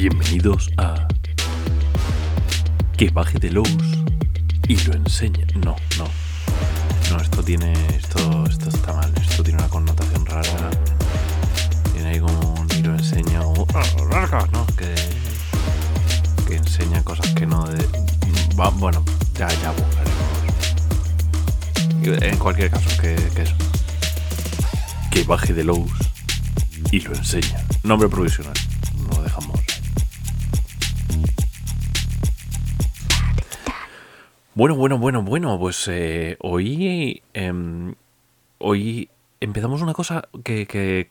Bienvenidos a Que baje de Lowe's y lo enseñe. No, no. No, esto tiene. Esto, esto está mal. Esto tiene una connotación rara. Tiene ahí como un y lo enseña. o- ¿no? Que, enseña cosas que no. Va- bueno, ya, ya buscaremos. En cualquier caso, que, que eso. Que baje de Lowe's y lo enseña. Nombre provisional. Bueno, bueno, bueno, bueno, pues eh, hoy, em, hoy empezamos una cosa que, que,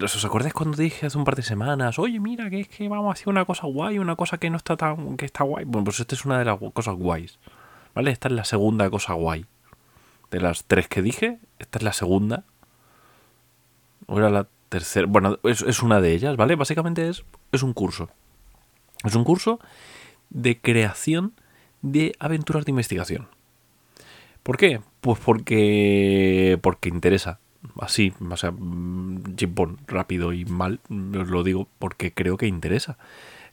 ¿os acordáis cuando dije hace un par de semanas? Oye, mira, que es que vamos a hacer una cosa guay, una cosa que no está tan, que está guay. Bueno, pues esta es una de las cosas guays, ¿vale? Esta es la segunda cosa guay. De las tres que dije, esta es la segunda. O era la tercera. Bueno, es, es una de ellas, ¿vale? Básicamente es, es un curso. Es un curso de creación de aventuras de investigación. ¿Por qué? Pues porque. porque interesa. Así, o sea, mm, chimpón, rápido y mal, os lo digo porque creo que interesa.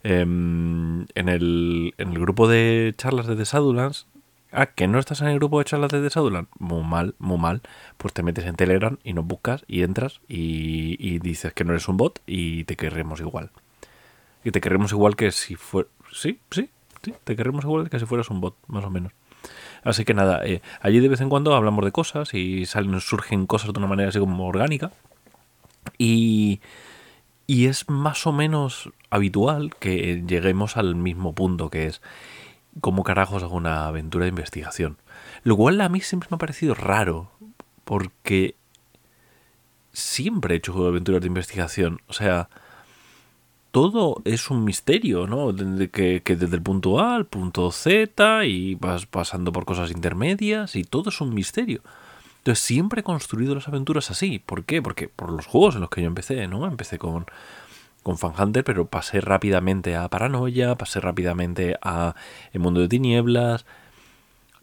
Em, en, el, en el grupo de charlas de The Shadowlands. Ah, que no estás en el grupo de charlas de The Shadowlands. Muy mal, muy mal. Pues te metes en Telegram y nos buscas y entras y, y dices que no eres un bot y te querremos igual. Y te querremos igual que si fuera. Sí, sí, sí. Te querremos igual que si fueras un bot, más o menos. Así que nada, eh, allí de vez en cuando hablamos de cosas y salen, surgen cosas de una manera así como orgánica. Y, y es más o menos habitual que lleguemos al mismo punto, que es cómo carajos hago una aventura de investigación. Lo cual a mí siempre me ha parecido raro, porque siempre he hecho aventuras de investigación. O sea, todo es un misterio, ¿no? Que, que desde el punto A al punto Z y vas pasando por cosas intermedias y todo es un misterio. Entonces siempre he construido las aventuras así. ¿Por qué? Porque por los juegos en los que yo empecé, ¿no? Empecé con, con Fan Hunter, pero pasé rápidamente a Paranoia, pasé rápidamente a El Mundo de Tinieblas,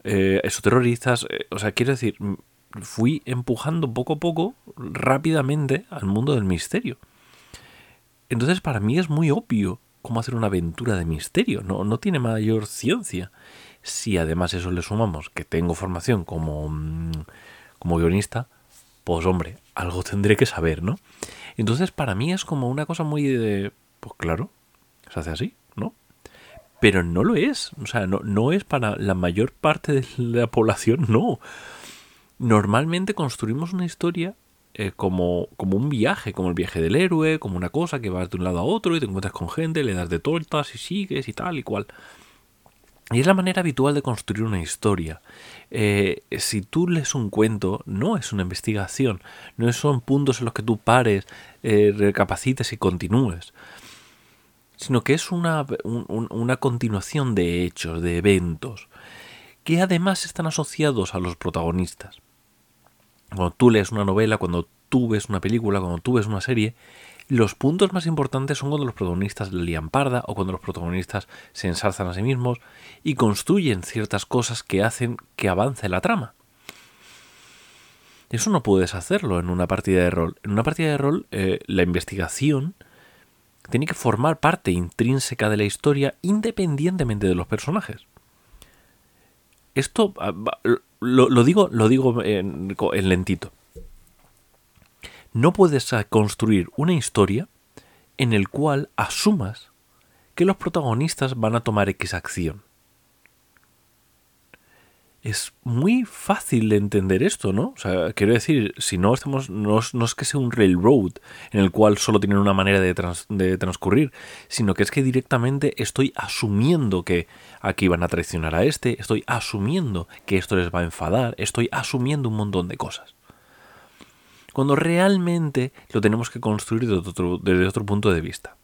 eh, Esos Terroristas. eh, o sea, quiero decir, fui empujando poco a poco, rápidamente, al mundo del misterio. Entonces para mí es muy obvio cómo hacer una aventura de misterio, no, no tiene mayor ciencia. Si además eso le sumamos que tengo formación como, mm, como guionista, pues hombre, algo tendré que saber, ¿no? Entonces para mí es como una cosa muy de... Pues claro, se hace así, ¿no? Pero no lo es, o sea, no, no es para la mayor parte de la población, no. Normalmente construimos una historia eh, como, como un viaje, como el viaje del héroe, como una cosa que vas de un lado a otro y te encuentras con gente, le das de tortas y sigues y tal y cual. Y es la manera habitual de construir una historia. Eh, si tú lees un cuento, no es una investigación, no son puntos en los que tú pares, eh, recapacites y continúes, sino que es una, un- un- una continuación de hechos, de eventos, que además están asociados a los protagonistas cuando tú lees una novela, cuando tú ves una película, cuando tú ves una serie, los puntos más importantes son cuando los protagonistas lían parda o cuando los protagonistas se ensalzan a sí mismos y construyen ciertas cosas que hacen que avance la trama. Eso no puedes hacerlo en una partida de rol. En una partida de rol, eh, la investigación tiene que formar parte intrínseca de la historia independientemente de los personajes. Esto ah, lo, lo digo, lo digo en, en lentito. No puedes construir una historia en el cual asumas que los protagonistas van a tomar X acción. Es muy fácil de entender esto, ¿no? O sea, quiero decir, si no estamos, no no es que sea un railroad en el cual solo tienen una manera de, trans- de transcurrir, sino que es que directamente estoy asumiendo que aquí van a traicionar a este, estoy asumiendo que esto les va a enfadar, estoy asumiendo un montón de cosas. Cuando realmente lo tenemos que construir desde otro punto de vista.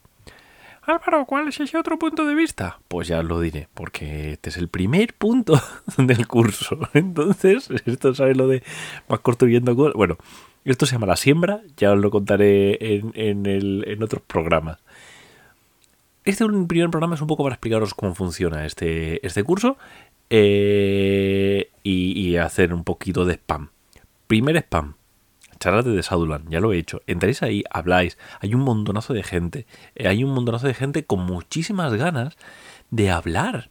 Álvaro, ¿cuál es ese otro punto de vista? Pues ya os lo diré, porque este es el primer punto del curso. Entonces, esto sabes lo de vas construyendo cosas. Bueno, esto se llama la siembra, ya os lo contaré en, en, el, en otros programas. Este primer programa es un poco para explicaros cómo funciona este, este curso eh, y, y hacer un poquito de spam. Primer spam. De Shadowland, ya lo he hecho. Entráis ahí, habláis, hay un montonazo de gente, eh, hay un montonazo de gente con muchísimas ganas de hablar.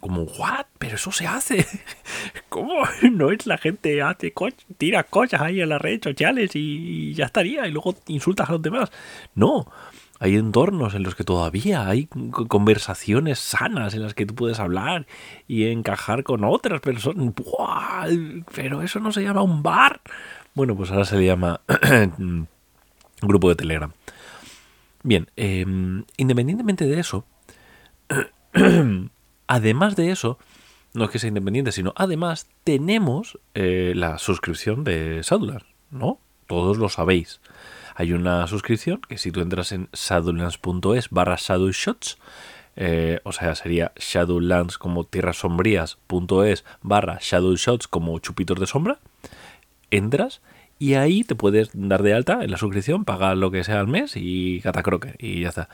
Como, ¿what? Pero eso se hace. ¿Cómo? No es la gente hace tira cosas ahí en las redes sociales y ya estaría, y luego insultas a los demás. No, hay entornos en los que todavía hay conversaciones sanas en las que tú puedes hablar y encajar con otras personas. Pero eso no se llama un bar. Bueno, pues ahora se le llama grupo de Telegram. Bien, em, independientemente de eso, además de eso, no es que sea independiente, sino además tenemos eh, la suscripción de Sadular, ¿no? Todos lo sabéis hay una suscripción que si tú entras en shadowlands.es barra shadowshots, eh, o sea, sería shadowlands como tierras sombrías.es barra shadowshots como chupitos de sombra, entras y ahí te puedes dar de alta en la suscripción, pagar lo que sea al mes y catacroque y ya está.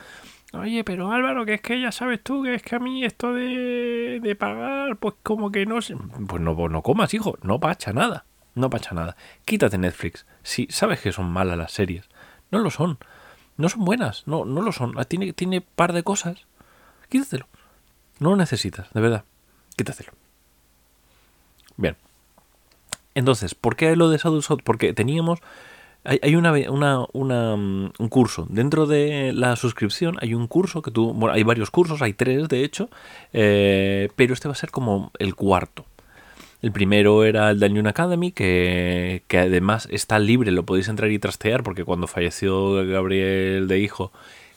Oye, pero Álvaro, que es que ya sabes tú que es que a mí esto de, de pagar, pues como que no sé. Pues no, pues no comas, hijo, no pacha nada. No pasa nada. Quítate Netflix. Si sabes que son malas las series. No lo son. No son buenas. No, no lo son. Tiene, tiene par de cosas. Quítatelo. No lo necesitas, de verdad. Quítatelo. Bien. Entonces, ¿por qué lo de Shadow Porque teníamos. Hay, una, una, mm, un curso. Dentro de la suscripción hay un curso que. Bueno, hay varios cursos, hay tres de hecho. Eh, pero este va a ser como el cuarto. El primero era el New Academy, que, además está libre, lo podéis entrar y trastear, porque cuando falleció Gabriel de Hijo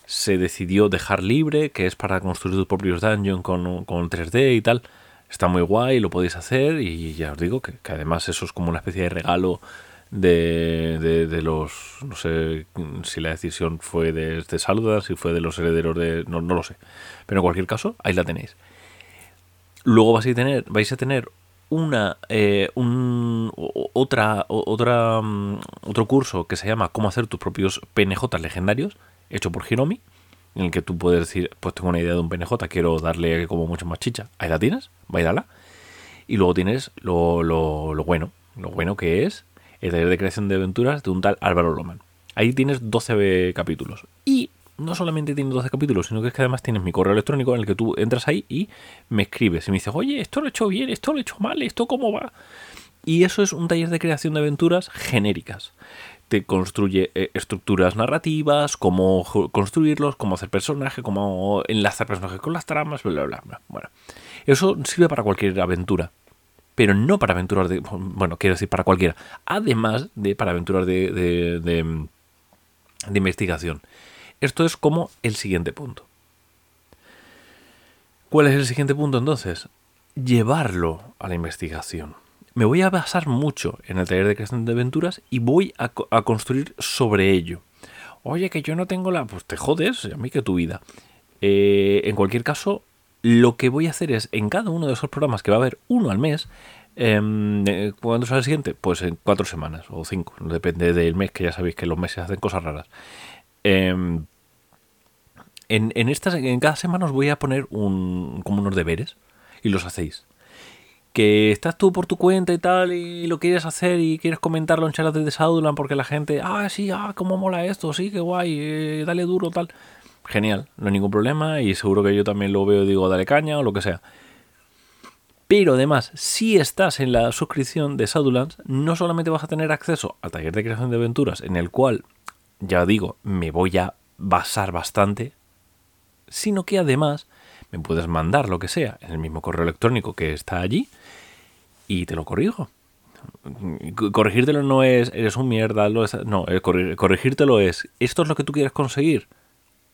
se decidió dejar libre, que es para construir tus propios dungeons con, con 3D y tal. Está muy guay, lo podéis hacer y ya os digo que, además eso es como una especie de regalo de, de, los... No sé si la decisión fue de, de Saludas, si fue de los herederos de... No, no lo sé. Pero en cualquier caso, ahí la tenéis. Luego vais a tener, vais a tener una eh, un, otra otra mm, otro curso que se llama cómo hacer tus propios PNJ legendarios hecho por Hiromi en el que tú puedes decir pues tengo una idea de un PNJ quiero darle como mucho más chicha ahí la tienes bailala. Y luego tienes lo, lo, lo bueno lo bueno que es el taller de creación de aventuras de un tal Álvaro Loman. Ahí tienes 12 capítulos. Y no solamente tiene 12 capítulos, sino que es que además tienes mi correo electrónico en el que tú entras ahí y me escribes y me dices, oye, esto lo he hecho bien, esto lo he hecho mal, esto cómo va. Y eso es un taller de creación de aventuras genéricas. Construye eh, estructuras narrativas, cómo construirlos, cómo hacer personajes, cómo enlazar personajes con las tramas, bla, bla, bla. Bueno, eso sirve para cualquier aventura pero no para aventuras de. Bueno, quiero decir para cualquiera. Además de para aventuras de, de, de investigación. Esto es como el siguiente punto. ¿Cuál es el siguiente punto entonces? Llevarlo a la investigación. Me voy a basar mucho en el taller de creación de aventuras y voy a, construir sobre ello. Oye, que yo no tengo la... Pues te jodes, a mí que tu vida. Eh, en cualquier caso, lo que voy a hacer es, en cada uno de esos programas, que va a haber uno al mes, em, eh, ¿cuándo sale el siguiente? Pues en cuatro semanas o cinco, depende del mes, que ya sabéis que los meses hacen cosas raras. Em, en, en, estas, en cada semana os voy a poner un, como unos deberes y los hacéis. Que estás tú por tu cuenta y tal y lo quieres hacer y quieres comentarlo en charlas de Saudulan porque la gente, ah, sí, ah, cómo mola esto, sí, qué guay, eh, dale duro, tal. Genial, no hay ningún problema y seguro que yo también lo veo digo, dale caña o lo que sea. Pero además, si estás en la suscripción de Shadowlands, no solamente vas a tener acceso al taller de creación de aventuras, en el cual, ya digo, me voy a basar bastante, sino que además me puedes mandar lo que sea en el mismo correo electrónico que está allí y te lo corrijo. Corregírtelo no es, eres un mierda, no, eh, corregírtelo es, esto es lo que tú quieres conseguir.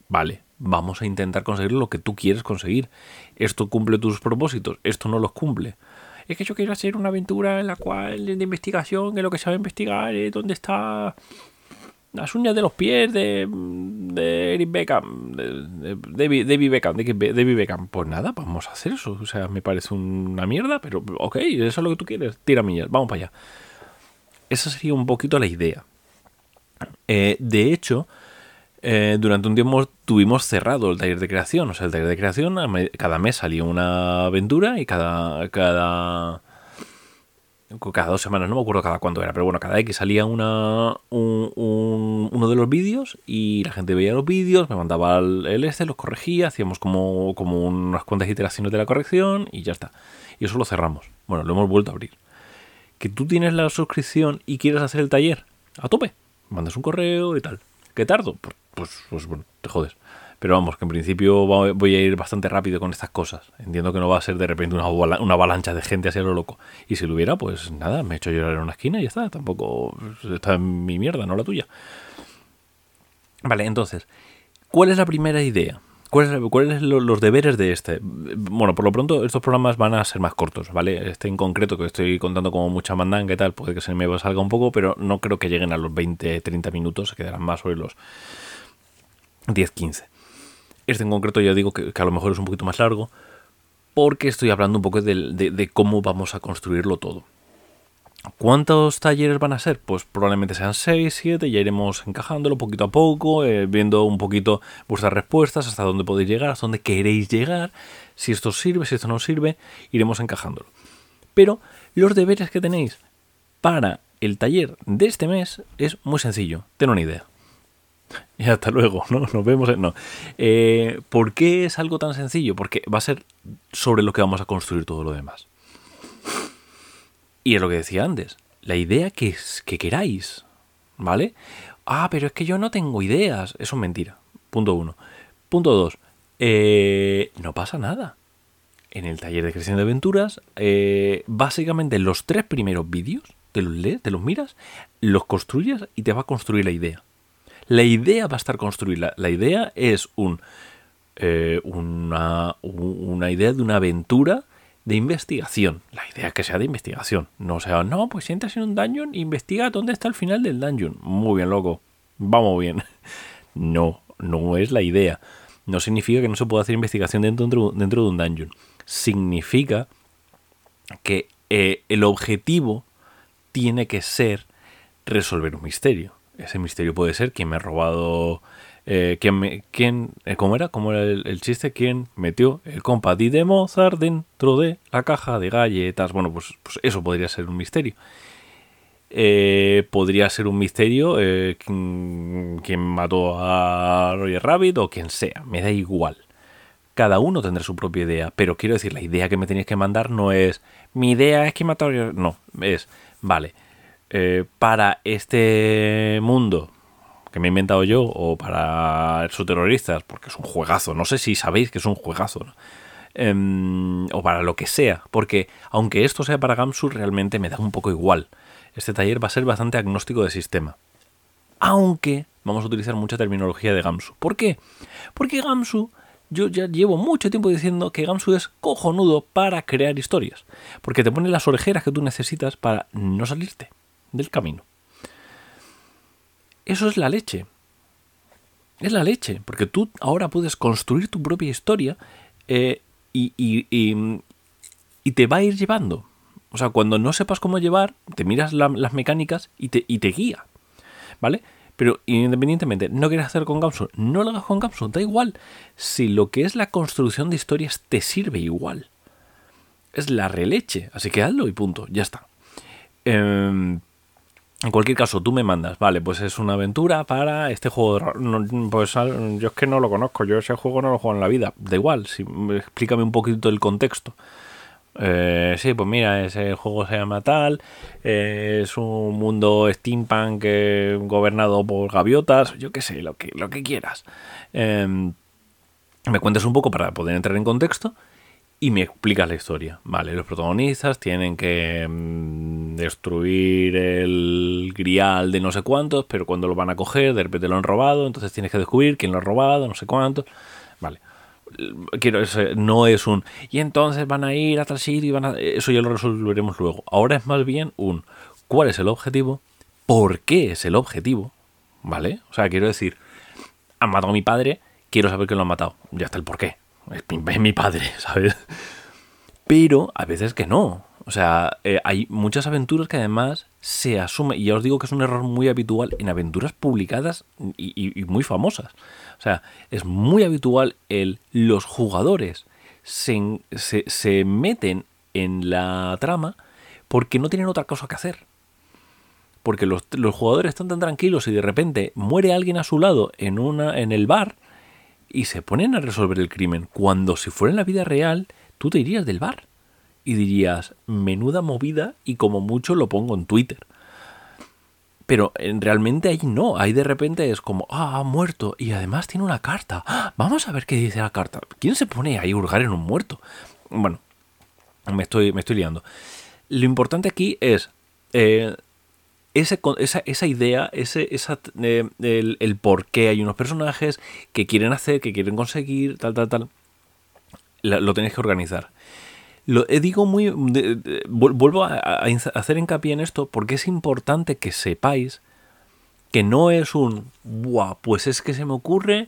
Vale, vamos a intentar conseguir lo que tú quieres conseguir. Esto cumple tus propósitos, esto no los cumple. Es que yo quiero hacer una aventura en la cual de investigación, en lo que se va a investigar es dónde está las uñas de los pies de, de Eric Beckham, de, de, David Beckham, de David Beckham. Pues nada, vamos a hacer eso. O sea, me parece una mierda, pero ok, eso es lo que tú quieres. Tira millas, vamos para allá. Esa sería un poquito la idea. Eh, de hecho, eh, durante un tiempo tuvimos cerrado el taller de creación. O sea, el taller de creación, cada mes salía una aventura y cada, cada cada dos semanas, no me acuerdo cada cuánto era, pero bueno, cada X salía una, uno de los vídeos y la gente veía los vídeos, me mandaba el, este, los corregía, hacíamos como, como unas cuantas iteraciones de la corrección y ya está. Y eso lo cerramos. Bueno, lo hemos vuelto a abrir. Que tú tienes la suscripción y quieres hacer el taller, a tope. Mandas un correo y tal. ¿Qué tardo? Pues, pues, pues bueno, te jodes. Pero vamos, que en principio voy a ir bastante rápido con estas cosas. Entiendo que no va a ser de repente una, avalancha de gente así a lo loco. Y si lo hubiera, pues nada, me he hecho llorar en una esquina y ya está. Tampoco está en mi mierda, no la tuya. Vale, entonces, ¿cuál es la primera idea? ¿Cuáles son los deberes de este? Bueno, por lo pronto estos programas van a ser más cortos, ¿vale? Este en concreto que estoy contando como mucha mandanga y tal, puede que se me salga un poco, pero no creo que lleguen a los 20, 30 minutos, se quedarán más sobre los 10, 15. Este en concreto ya digo que, a lo mejor es un poquito más largo, porque estoy hablando un poco de, cómo vamos a construirlo todo. ¿Cuántos talleres van a ser? Pues probablemente sean 6, 7, ya iremos encajándolo poquito a poco, eh, viendo un poquito vuestras respuestas, hasta dónde podéis llegar, hasta dónde queréis llegar, si esto sirve, si esto no sirve, iremos encajándolo. Pero los deberes que tenéis para el taller de este mes es muy sencillo, ten una idea. Y hasta luego, ¿no? Nos vemos. No. Eh, ¿Por qué es algo tan sencillo? Porque va a ser sobre lo que vamos a construir todo lo demás. Y es lo que decía antes. La idea que, que queráis. ¿Vale? Ah, pero es que yo no tengo ideas. Eso es mentira. Punto uno. Punto dos. Eh, no pasa nada. En el taller de creación de aventuras, eh, básicamente los tres primeros vídeos, te los lees, te los miras, los construyes y te va a construir la idea. La idea va a estar construida. La idea es un, eh, una, una idea de una aventura de investigación. La idea que sea de investigación. No sea, no, pues sientas en un dungeon investiga dónde está el final del dungeon. Muy bien, loco. Vamos bien. No, no es la idea. No significa que no se pueda hacer investigación dentro, dentro de un dungeon. Significa que eh, el objetivo tiene que ser resolver un misterio. Ese misterio puede ser quién me ha robado. Eh, quién, me, quién eh, ¿Cómo era? ¿Cómo era el, chiste? ¿Quién metió el compadí de Mozart dentro de la caja de galletas? Bueno, pues, pues eso podría ser un misterio. Eh, podría ser un misterio quién, mató a Roger Rabbit o quien sea, me da igual. Cada uno tendrá su propia idea, pero quiero decir, la idea que me tenéis que mandar no es mi idea es que mató a Roger. No, es, vale, eh, para este mundo que me he inventado yo o para sus terroristas, porque es un juegazo, no sé si sabéis que es un juegazo, em, o para lo que sea, porque aunque esto sea para Gamsu, realmente me da un poco igual. Este taller va a ser bastante agnóstico de sistema. Aunque vamos a utilizar mucha terminología de Gamsu. ¿Por qué? Porque Gamsu, yo ya llevo mucho tiempo diciendo que Gamsu es cojonudo para crear historias. Porque te pone las orejeras que tú necesitas para no salirte del camino. Eso es la leche. Es la leche, porque tú ahora puedes construir tu propia historia eh, y, y, te va a ir llevando. O sea, cuando no sepas cómo llevar, te miras las mecánicas y te, y te guía. ¿Vale? Pero independientemente, no quieres hacer con Gamsu, no lo hagas con Gamsu, da igual. Si lo que es la construcción de historias te sirve igual. Es la releche, así que hazlo y punto, ya está. Eh, en cualquier caso, tú me mandas, vale, pues es una aventura para este juego de Pues yo es que no lo conozco, yo ese juego no lo juego en la vida. Da igual, explícame un poquito el contexto. Eh, sí, pues mira, ese juego se llama tal, eh, es un mundo steampunk gobernado por gaviotas, yo qué sé, lo que, lo que quieras. Em, me cuentes un poco para poder entrar en contexto y me explicas la historia. Vale, los protagonistas tienen que mm, destruir el grial de no sé cuántos, pero cuando lo van a coger, de repente lo han robado, entonces tienes que descubrir quién lo ha robado, no sé cuántos. Vale. Quiero, no es un. Y entonces van a ir a tal sitio y van a. Eso ya lo resolveremos luego. Ahora es más bien un. ¿Cuál es el objetivo? ¿Por qué es el objetivo? ¿Vale? O sea, quiero decir, han matado a mi padre, quiero saber que lo han matado. Ya está el por qué es mi padre, ¿sabes? Pero a veces que no. O sea, eh, hay muchas aventuras que además se asume, y ya os digo que es un error muy habitual en aventuras publicadas y, muy famosas. O sea, es muy habitual el los jugadores se, se, se meten en la trama porque no tienen otra cosa que hacer. Porque los, los jugadores están tan tranquilos y de repente muere alguien a su lado en, una, en el bar y se ponen a resolver el crimen. Cuando si fuera en la vida real, tú te irías del bar y dirías, menuda movida y como mucho lo pongo en Twitter. Pero realmente ahí no, ahí de repente es como, ah, ha muerto y además tiene una carta. ¡Ah! Vamos a ver qué dice la carta. ¿Quién se pone ahí a hurgar en un muerto? Bueno, me estoy, me estoy liando. Lo importante aquí es eh, esa, idea, ese, eh, el, por qué hay unos personajes que quieren hacer, que quieren conseguir, tal, tal, tal. lo tenéis que organizar. Lo eh, digo muy. vuelvo a, hacer hincapié en esto porque es importante que sepáis que no es un. Buah, pues es que se me ocurre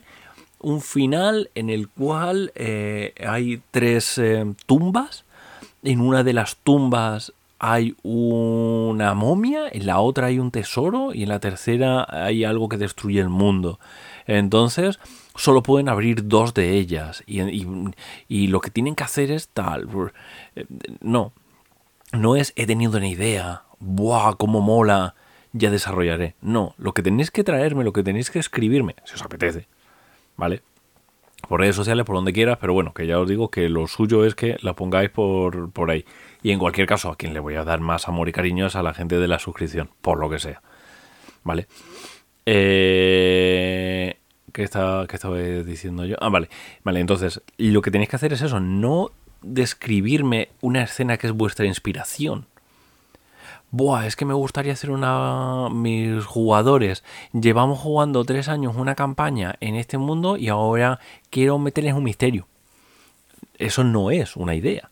un final en el cual eh, hay tres tumbas. En una de las tumbas hay una momia, en la otra hay un tesoro y en la tercera hay algo que destruye el mundo. Entonces, solo pueden abrir dos de ellas y, lo que tienen que hacer es tal. Eh, no, no es he tenido una idea, ¡buah, cómo mola! Ya desarrollaré. No, lo que tenéis que traerme, lo que tenéis que escribirme, si os apetece, ¿vale? Por redes sociales, por donde quieras, pero bueno, que ya os digo que lo suyo es que la pongáis por, por ahí. Y en cualquier caso, a quien le voy a dar más amor y cariño es a la gente de la suscripción, por lo que sea. ¿Vale? Eh, ¿Qué, estaba, diciendo yo? Ah, vale. Vale, entonces, lo que tenéis que hacer es eso, no describirme una escena que es vuestra inspiración. Buah, es que me gustaría hacer una... Mis jugadores, llevamos jugando tres años una campaña en este mundo y ahora quiero meterles un misterio. Eso no es una idea.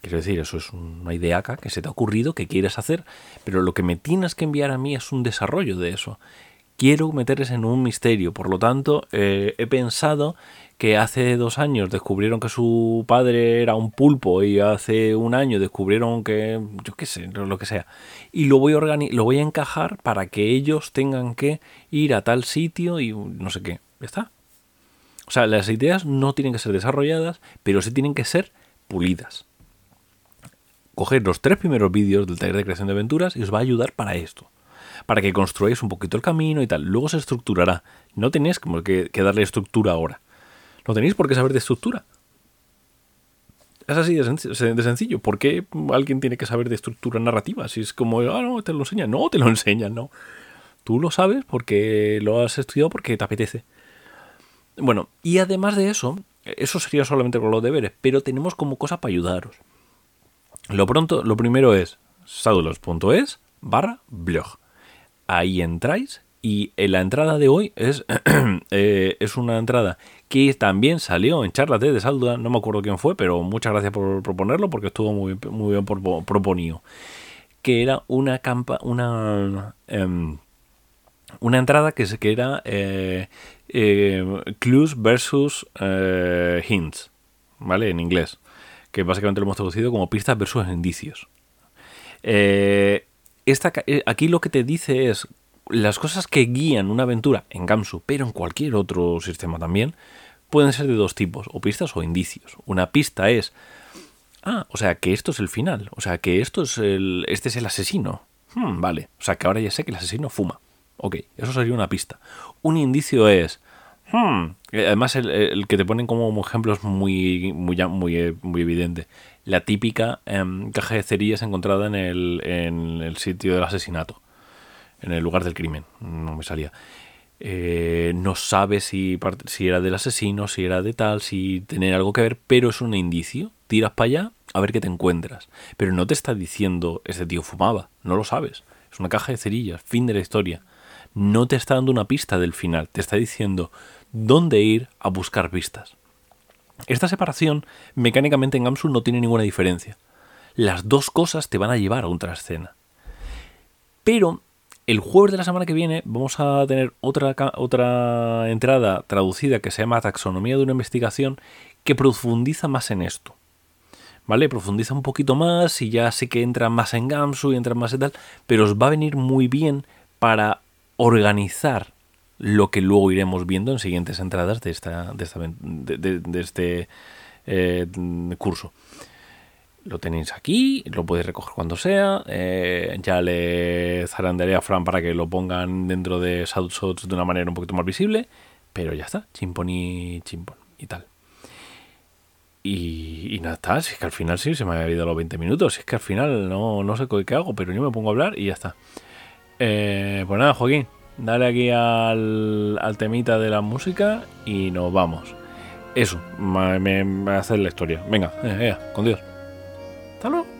Quiero decir, eso es una idea acá que se te ha ocurrido, que quieres hacer, pero lo que me tienes que enviar a mí es un desarrollo de eso quiero meterles en un misterio. Por lo tanto, eh, he pensado que hace dos años descubrieron que su padre era un pulpo y hace un año descubrieron que, yo qué sé, lo que sea. Y lo voy a, lo voy a encajar para que ellos tengan que ir a tal sitio y no sé qué. ¿Ya está? O sea, las ideas no tienen que ser desarrolladas, pero sí tienen que ser pulidas. Coger los tres primeros vídeos del taller de creación de aventuras y os va a ayudar para esto para que construáis un poquito el camino y tal. Luego se estructurará. No tenéis como que, darle estructura ahora. No tenéis por qué saber de estructura. Es así de, sencillo. ¿Por qué alguien tiene que saber de estructura narrativa? Si es como, ah, no, te lo enseñan. No, te lo enseñan, no. Tú lo sabes porque lo has estudiado porque te apetece. Bueno, y además de eso, eso sería solamente con los deberes, pero tenemos como cosa para ayudaros. Lo pronto, lo primero es sadulos.es barra blog ahí entráis y en la entrada de hoy es, eh, es una entrada que también salió en charlas de Salda, no me acuerdo quién fue, pero muchas gracias por proponerlo porque estuvo muy, muy bien proponido. Que era una campa, una em, una entrada que, que era eh, eh, clues versus hints, ¿vale? En inglés. Que básicamente lo hemos traducido como pistas versus indicios. Eh, eh, aquí lo que te dice es las cosas que guían una aventura en Gamsu, pero en cualquier otro sistema también, pueden ser de dos tipos, o pistas o indicios. Una pista es, ah, o sea que esto es el final, o sea que esto es el, este es el asesino. Hmm, vale, o sea que ahora ya sé que el asesino fuma. Ok, eso sería una pista. Un indicio es, hmm, eh, además el, que te ponen como ejemplo es muy, muy, muy, muy evidente la típica em, caja de cerillas encontrada en el, en el sitio del asesinato, en el lugar del crimen. No me salía. Eh, no sabe si, si era del asesino, si era de tal, si tenía algo que ver, pero es un indicio. Tiras para allá a ver qué te encuentras. Pero no te está diciendo ese tío fumaba, no lo sabes. Es una caja de cerillas, fin de la historia. No te está dando una pista del final, te está diciendo dónde ir a buscar pistas. Esta separación mecánicamente en Gamsu no tiene ninguna diferencia. Las dos cosas te van a llevar a otra escena. Pero el jueves de la semana que viene vamos a tener otra, otra entrada traducida que se llama Taxonomía de una investigación que profundiza más en esto. ¿Vale? Profundiza un poquito más y ya sé que entra más en Gamsu y entra más en tal, pero os va a venir muy bien para organizar lo que luego iremos viendo en siguientes entradas de, esta, de, este eh, curso. lo tenéis aquí, lo podéis recoger cuando sea. eh, ya le zarandaré a Fran para que lo pongan dentro de Shots de una manera un poquito más visible. Pero ya está, chimpón y chimpón y tal. Y, nada, está. Si es que al final sí se me ha ido los 20 minutos. Si es que al final no, no sé qué hago, pero yo me pongo a hablar y ya está. Eh, pues nada, Joaquín, dale aquí al, al temita de la música y nos vamos. Eso, me, me, hace la historia. Venga, eh, eh, con Dios. Hasta luego.